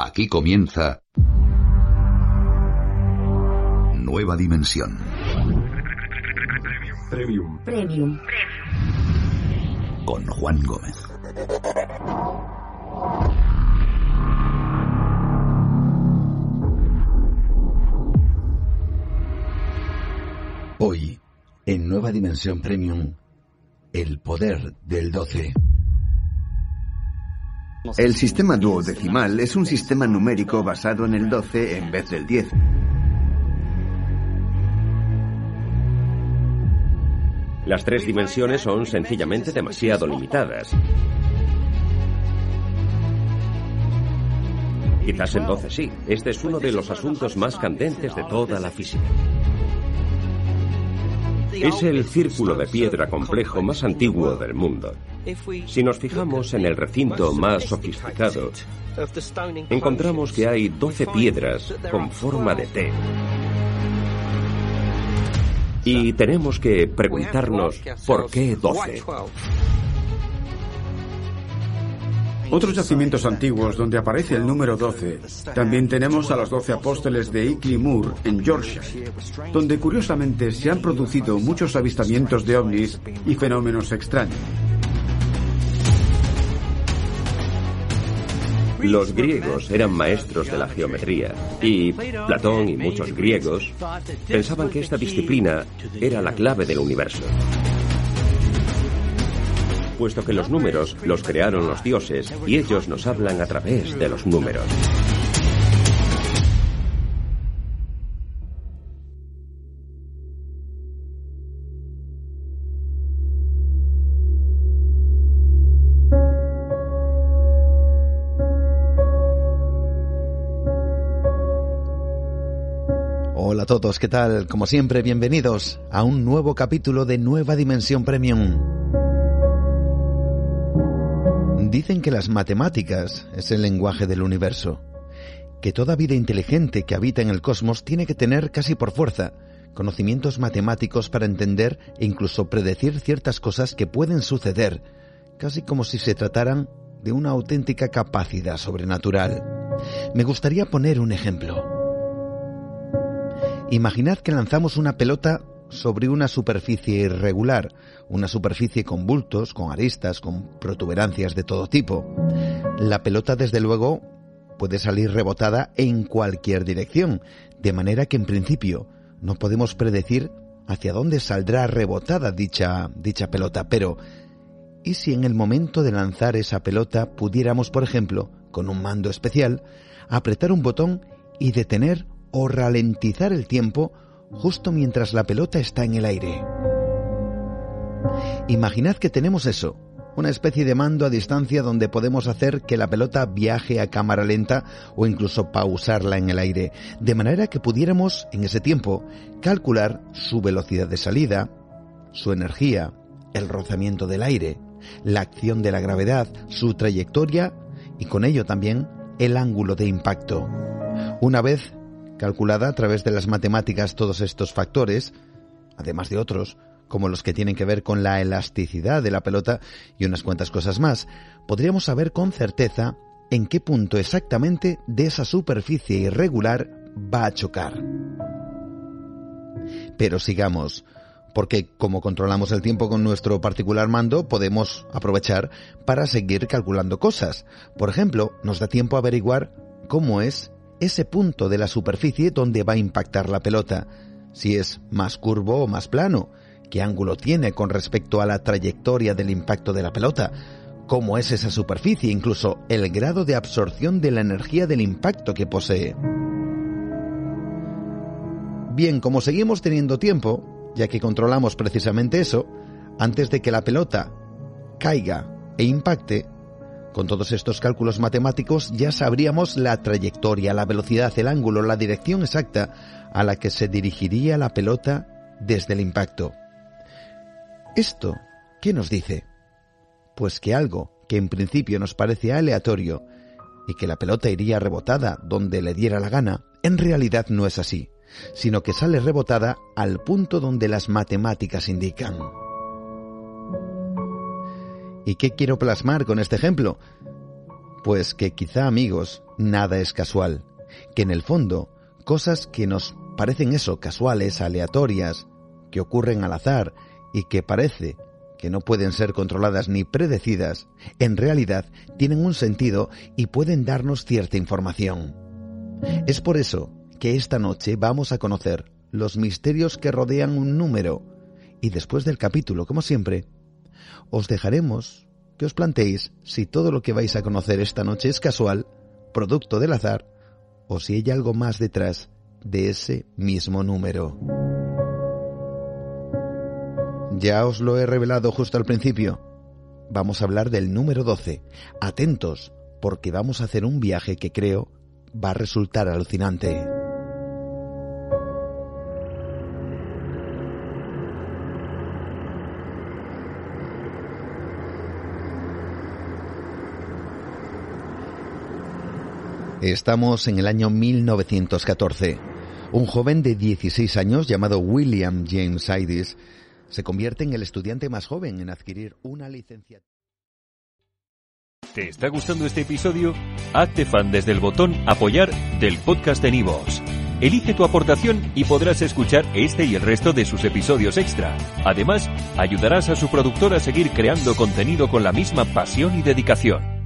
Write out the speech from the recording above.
Aquí comienza Nueva Dimensión. Premium. Premium. Con Juan Gómez. Hoy, en Nueva Dimensión Premium, el poder del 12. El sistema duodecimal es un sistema numérico basado en el 12 en vez del 10. Las tres dimensiones son sencillamente demasiado limitadas. Quizás en 12 sí. Este es uno de los asuntos más candentes de toda la física. Es el círculo de piedra complejo más antiguo del mundo. Si nos fijamos en el recinto más sofisticado, encontramos que hay 12 piedras con forma de T. Y tenemos que preguntarnos por qué 12. Otros yacimientos antiguos donde aparece el número 12. También tenemos a los 12 apóstoles de Ickley Moor en Yorkshire, donde curiosamente se han producido muchos avistamientos de ovnis y fenómenos extraños. Los griegos eran maestros de la geometría y Platón y muchos griegos pensaban que esta disciplina era la clave del universo. Puesto que los números los crearon los dioses y ellos nos hablan a través de los números. Hola a todos, ¿qué tal? Como siempre, bienvenidos a un nuevo capítulo de Nueva Dimensión Premium. Dicen que las matemáticas es el lenguaje del universo, que toda vida inteligente que habita en el cosmos tiene que tener casi por fuerza conocimientos matemáticos para entender e incluso predecir ciertas cosas que pueden suceder, casi como si se trataran de una auténtica capacidad sobrenatural. Me gustaría poner un ejemplo. Imaginad que lanzamos una pelota sobre una superficie irregular, una superficie con bultos, con aristas, con protuberancias de todo tipo. La pelota, desde luego, puede salir rebotada en cualquier dirección, de manera que en principio no podemos predecir hacia dónde saldrá rebotada dicha, dicha pelota, pero ¿y si en el momento de lanzar esa pelota pudiéramos, por ejemplo, con un mando especial, apretar un botón y detener o ralentizar el tiempo justo mientras la pelota está en el aire. Imaginad que tenemos eso, una especie de mando a distancia donde podemos hacer que la pelota viaje a cámara lenta o incluso pausarla en el aire, de manera que pudiéramos, en ese tiempo, calcular su velocidad de salida, su energía, el rozamiento del aire, la acción de la gravedad, su trayectoria y con ello también el ángulo de impacto. Una vez calculada a través de las matemáticas todos estos factores, además de otros, como los que tienen que ver con la elasticidad de la pelota y unas cuantas cosas más, podríamos saber con certeza en qué punto exactamente de esa superficie irregular va a chocar. Pero sigamos, porque como controlamos el tiempo con nuestro particular mando, podemos aprovechar para seguir calculando cosas. Por ejemplo, nos da tiempo a averiguar cómo es ese punto de la superficie donde va a impactar la pelota, si es más curvo o más plano, qué ángulo tiene con respecto a la trayectoria del impacto de la pelota, cómo es esa superficie, incluso el grado de absorción de la energía del impacto que posee. Bien, como seguimos teniendo tiempo, ya que controlamos precisamente eso, antes de que la pelota caiga e impacte, con todos estos cálculos matemáticos ya sabríamos la trayectoria, la velocidad, el ángulo, la dirección exacta a la que se dirigiría la pelota desde el impacto. ¿Esto qué nos dice? Pues que algo que en principio nos parece aleatorio y que la pelota iría rebotada donde le diera la gana, en realidad no es así, sino que sale rebotada al punto donde las matemáticas indican. ¿Y qué quiero plasmar con este ejemplo? Pues que quizá amigos, nada es casual, que en el fondo, cosas que nos parecen eso, casuales, aleatorias, que ocurren al azar y que parece que no pueden ser controladas ni predecidas, en realidad tienen un sentido y pueden darnos cierta información. Es por eso que esta noche vamos a conocer los misterios que rodean un número y después del capítulo, como siempre, os dejaremos que os planteéis si todo lo que vais a conocer esta noche es casual, producto del azar, o si hay algo más detrás de ese mismo número. Ya os lo he revelado justo al principio. Vamos a hablar del número 12. Atentos, porque vamos a hacer un viaje que creo va a resultar alucinante. Estamos en el año 1914. Un joven de 16 años llamado William James Idis se convierte en el estudiante más joven en adquirir una licencia. ¿Te está gustando este episodio? Hazte fan desde el botón Apoyar del podcast de Nivos. Elige tu aportación y podrás escuchar este y el resto de sus episodios extra. Además, ayudarás a su productor a seguir creando contenido con la misma pasión y dedicación.